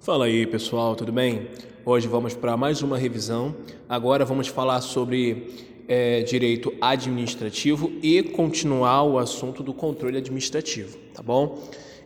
Fala aí pessoal, tudo bem? Hoje vamos para mais uma revisão. Agora vamos falar sobre é, direito administrativo e continuar o assunto do controle administrativo, tá bom?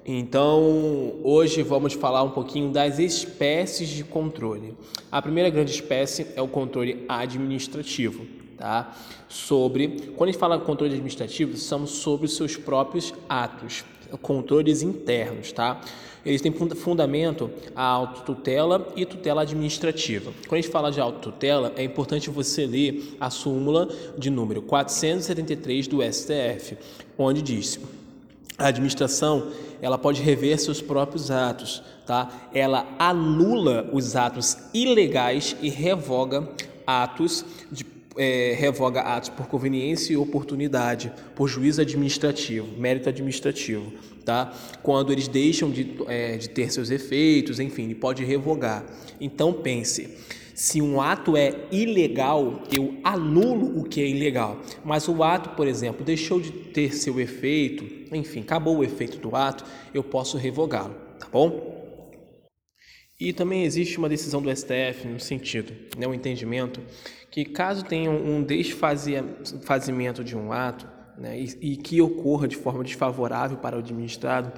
Então, hoje vamos falar um pouquinho das espécies de controle. A primeira grande espécie é o controle administrativo, tá? Sobre, quando a gente fala controle administrativo, são sobre os seus próprios atos, controles internos, tá? Eles têm fundamento a autotutela e tutela administrativa. Quando a gente fala de autotutela, é importante você ler a súmula de número 473 do STF, onde diz: a administração ela pode rever seus próprios atos, tá? Ela anula os atos ilegais e revoga atos de é, revoga atos por conveniência e oportunidade, por juízo administrativo, mérito administrativo, tá? Quando eles deixam de, é, de ter seus efeitos, enfim, ele pode revogar. Então pense, se um ato é ilegal, eu anulo o que é ilegal. Mas o ato, por exemplo, deixou de ter seu efeito, enfim, acabou o efeito do ato, eu posso revogá-lo, tá bom? E também existe uma decisão do STF no sentido, né, um entendimento, que caso tenha um desfazimento de um ato né, e, e que ocorra de forma desfavorável para o administrado,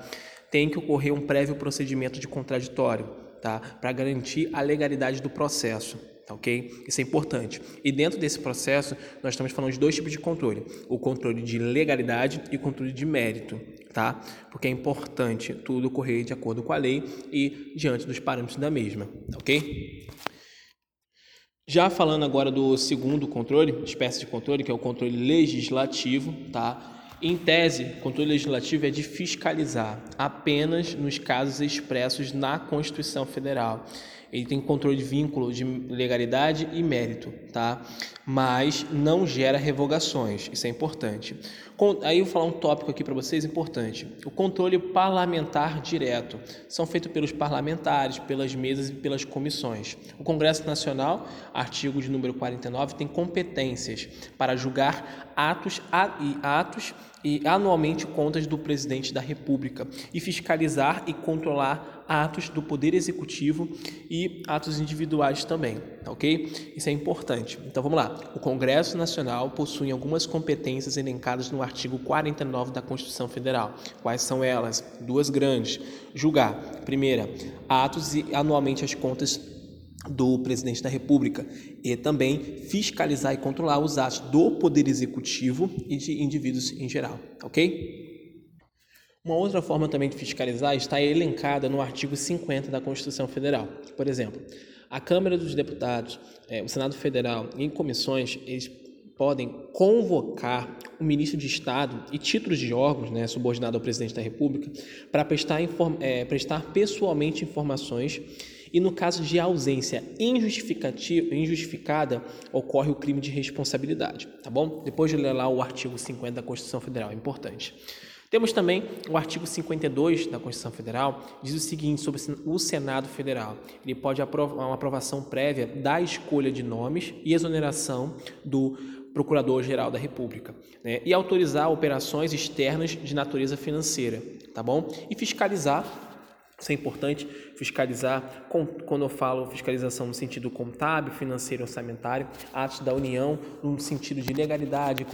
tem que ocorrer um prévio procedimento de contraditório, tá, para garantir a legalidade do processo. Tá ok? Isso é importante. E dentro desse processo, nós estamos falando de dois tipos de controle: o controle de legalidade e o controle de mérito, tá? Porque é importante tudo ocorrer de acordo com a lei e diante dos parâmetros da mesma, tá ok? Já falando agora do segundo controle, espécie de controle, que é o controle legislativo, tá? Em tese, o controle legislativo é de fiscalizar apenas nos casos expressos na Constituição Federal ele tem controle de vínculo de legalidade e mérito, tá? Mas não gera revogações, isso é importante. Aí eu vou falar um tópico aqui para vocês importante. O controle parlamentar direto são feitos pelos parlamentares, pelas mesas e pelas comissões. O Congresso Nacional, artigo de número 49, tem competências para julgar atos e atos e anualmente contas do presidente da República e fiscalizar e controlar atos do Poder Executivo e atos individuais também, tá ok? Isso é importante. Então vamos lá. O Congresso Nacional possui algumas competências elencadas no artigo 49 da Constituição Federal. Quais são elas? Duas grandes. Julgar. Primeira, atos e anualmente as contas do presidente da República e também fiscalizar e controlar os atos do Poder Executivo e de indivíduos em geral, ok? Uma outra forma também de fiscalizar está elencada no artigo 50 da Constituição Federal. Por exemplo, a Câmara dos Deputados, é, o Senado Federal em comissões, eles podem convocar o ministro de Estado e títulos de órgãos, né, subordinado ao presidente da República, para prestar, é, prestar pessoalmente informações e no caso de ausência injustificada, ocorre o crime de responsabilidade, tá bom? Depois de ler lá o artigo 50 da Constituição Federal, é importante. Temos também o artigo 52 da Constituição Federal, diz o seguinte sobre o Senado Federal. Ele pode aprovar uma aprovação prévia da escolha de nomes e exoneração do Procurador-Geral da República, né? e autorizar operações externas de natureza financeira, tá bom? E fiscalizar isso é importante fiscalizar, quando eu falo fiscalização no sentido contábil, financeiro orçamentário, atos da União no sentido de legalidade,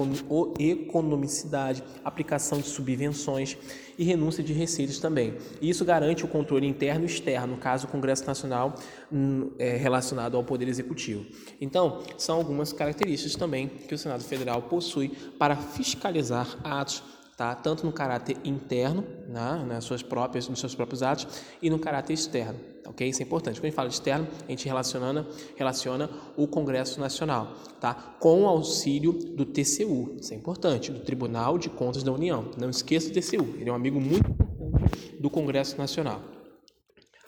economicidade, aplicação de subvenções e renúncia de receitas também. Isso garante o controle interno e externo, no caso o Congresso Nacional hum, é, relacionado ao Poder Executivo. Então, são algumas características também que o Senado Federal possui para fiscalizar atos tá? tanto no caráter interno, né? nas suas próprias, nos seus próprios atos, e no caráter externo. Ok? Isso é importante. Quando a gente fala externo, a gente relaciona, relaciona o Congresso Nacional tá? com o auxílio do TCU. Isso é importante, do Tribunal de Contas da União. Não esqueça do TCU, ele é um amigo muito importante do Congresso Nacional.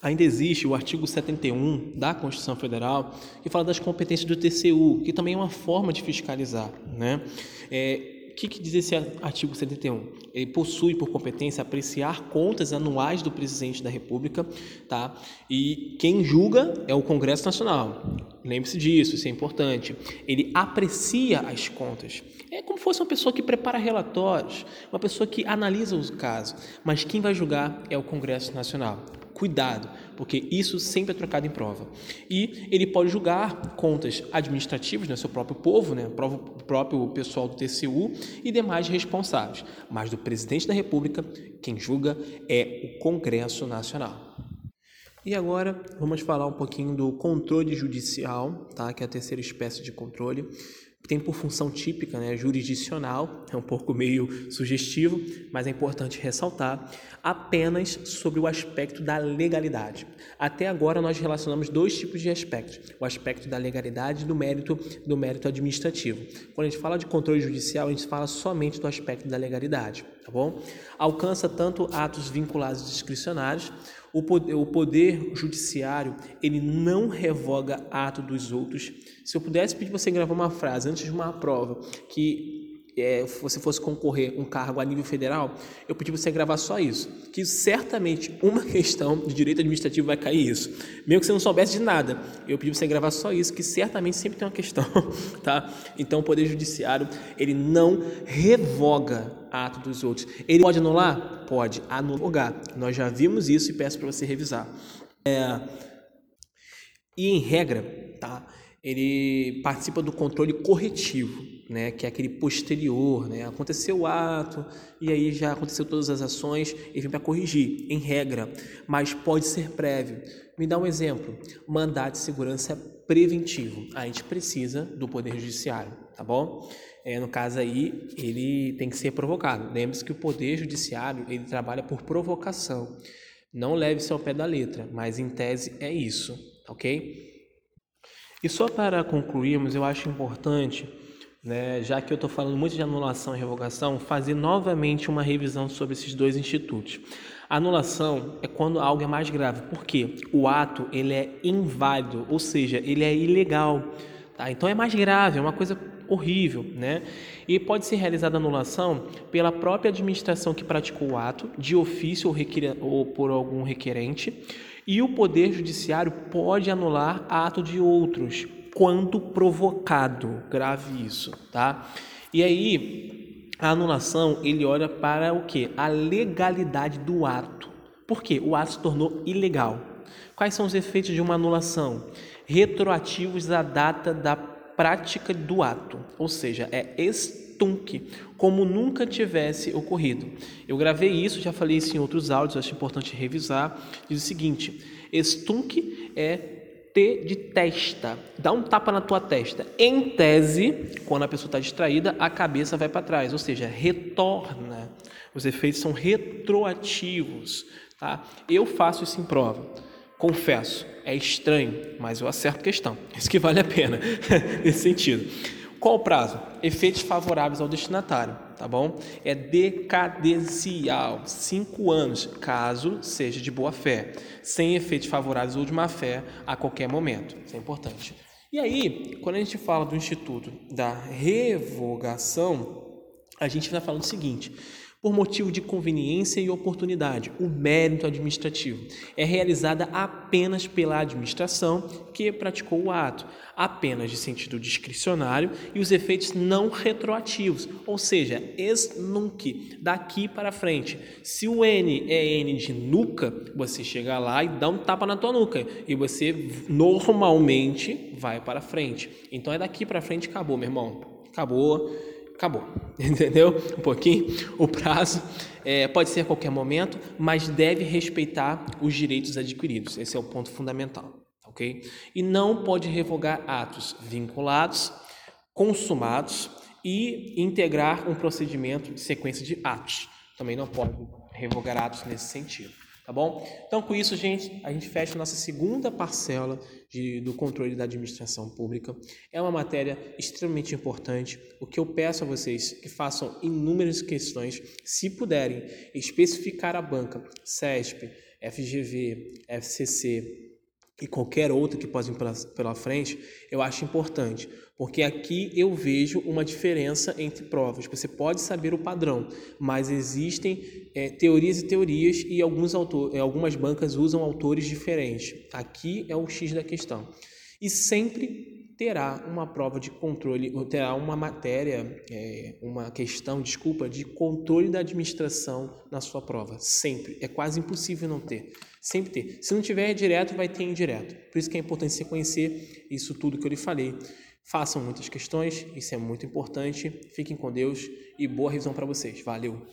Ainda existe o artigo 71 da Constituição Federal que fala das competências do TCU, que também é uma forma de fiscalizar. Né? É, o que, que, diz esse artigo 71? Ele possui por competência apreciar contas anuais do presidente da República, tá? E quem julga é o Congresso Nacional. Lembre-se disso, isso é importante. Ele aprecia as contas. É como se fosse uma pessoa que prepara relatórios, uma pessoa que analisa os casos, mas quem vai julgar é o Congresso Nacional. Cuidado, porque isso sempre é trocado em prova. E ele pode julgar contas administrativas, né, seu próprio povo, né, o próprio pessoal do TCU e demais responsáveis. Mas do presidente da República, quem julga é o Congresso Nacional. E agora vamos falar um pouquinho do controle judicial, tá? que é a terceira espécie de controle tem por função típica, né, jurisdicional, é um pouco meio sugestivo, mas é importante ressaltar, apenas sobre o aspecto da legalidade. Até agora nós relacionamos dois tipos de aspectos, o aspecto da legalidade e do mérito, do mérito administrativo. Quando a gente fala de controle judicial, a gente fala somente do aspecto da legalidade, tá bom? Alcança tanto atos vinculados discricionários, o poder, o poder judiciário, ele não revoga ato dos outros. Se eu pudesse pedir você gravar uma frase antes de uma prova que é, você fosse concorrer um cargo a nível federal, eu pedi você gravar só isso, que certamente uma questão de direito administrativo vai cair isso, mesmo que você não soubesse de nada, eu pedi você gravar só isso, que certamente sempre tem uma questão, tá? Então o poder judiciário ele não revoga ato dos outros. Ele pode anular? Pode anular. Nós já vimos isso e peço para você revisar. É, e em regra, tá? Ele participa do controle corretivo, né? Que é aquele posterior, né? Aconteceu o ato e aí já aconteceu todas as ações e vem para corrigir, em regra, mas pode ser prévio. Me dá um exemplo: mandado de segurança preventivo. A gente precisa do poder judiciário, tá bom? é, no caso aí, ele tem que ser provocado. Lembre-se que o Poder Judiciário ele trabalha por provocação. Não leve-se ao pé da letra, mas em tese é isso, ok? E só para concluirmos, eu acho importante, né, já que eu estou falando muito de anulação e revogação, fazer novamente uma revisão sobre esses dois institutos. A anulação é quando algo é mais grave, porque o ato ele é inválido, ou seja, ele é ilegal. Tá? Então é mais grave, é uma coisa horrível, né? E pode ser realizada anulação pela própria administração que praticou o ato, de ofício ou, requer... ou por algum requerente, e o Poder Judiciário pode anular ato de outros, quando provocado. Grave isso, tá? E aí, a anulação, ele olha para o que? A legalidade do ato. Por quê? O ato se tornou ilegal. Quais são os efeitos de uma anulação? Retroativos à data da prática do ato, ou seja, é estunque, como nunca tivesse ocorrido. Eu gravei isso, já falei isso em outros áudios, acho importante revisar. Diz o seguinte: estunque é T de testa, dá um tapa na tua testa. Em tese, quando a pessoa está distraída, a cabeça vai para trás, ou seja, retorna. Os efeitos são retroativos. Tá? Eu faço isso em prova. Confesso, é estranho, mas eu acerto questão. Isso que vale a pena nesse sentido. Qual o prazo? Efeitos favoráveis ao destinatário, tá bom? É decadencial, cinco anos, caso seja de boa fé, sem efeitos favoráveis ou de má fé a qualquer momento. Isso é importante. E aí, quando a gente fala do Instituto da Revogação, a gente vai falando o seguinte: por motivo de conveniência e oportunidade. O mérito administrativo é realizada apenas pela administração que praticou o ato, apenas de sentido discricionário e os efeitos não retroativos, ou seja, ex nunc, daqui para frente. Se o N é N de nuca, você chega lá e dá um tapa na tua nuca e você normalmente vai para frente. Então é daqui para frente, acabou, meu irmão. Acabou acabou. Entendeu? Um pouquinho. O prazo é, pode ser a qualquer momento, mas deve respeitar os direitos adquiridos. Esse é o ponto fundamental. Ok? E não pode revogar atos vinculados, consumados e integrar um procedimento de sequência de atos. Também não pode revogar atos nesse sentido. Tá bom? Então, com isso, gente, a gente fecha a nossa segunda parcela de, do controle da administração pública. É uma matéria extremamente importante. O que eu peço a vocês que façam inúmeras questões, se puderem, especificar a banca CESP, FGV, FCC, e qualquer outro que possa vir pela, pela frente, eu acho importante, porque aqui eu vejo uma diferença entre provas. Você pode saber o padrão, mas existem é, teorias e teorias e alguns autor, algumas bancas usam autores diferentes. Aqui é o X da questão. E sempre terá uma prova de controle, terá uma matéria, é, uma questão, desculpa, de controle da administração na sua prova. Sempre. É quase impossível não ter. Sempre ter. Se não tiver direto, vai ter indireto. Por isso que é importante você conhecer isso tudo que eu lhe falei. Façam muitas questões, isso é muito importante. Fiquem com Deus e boa revisão para vocês. Valeu!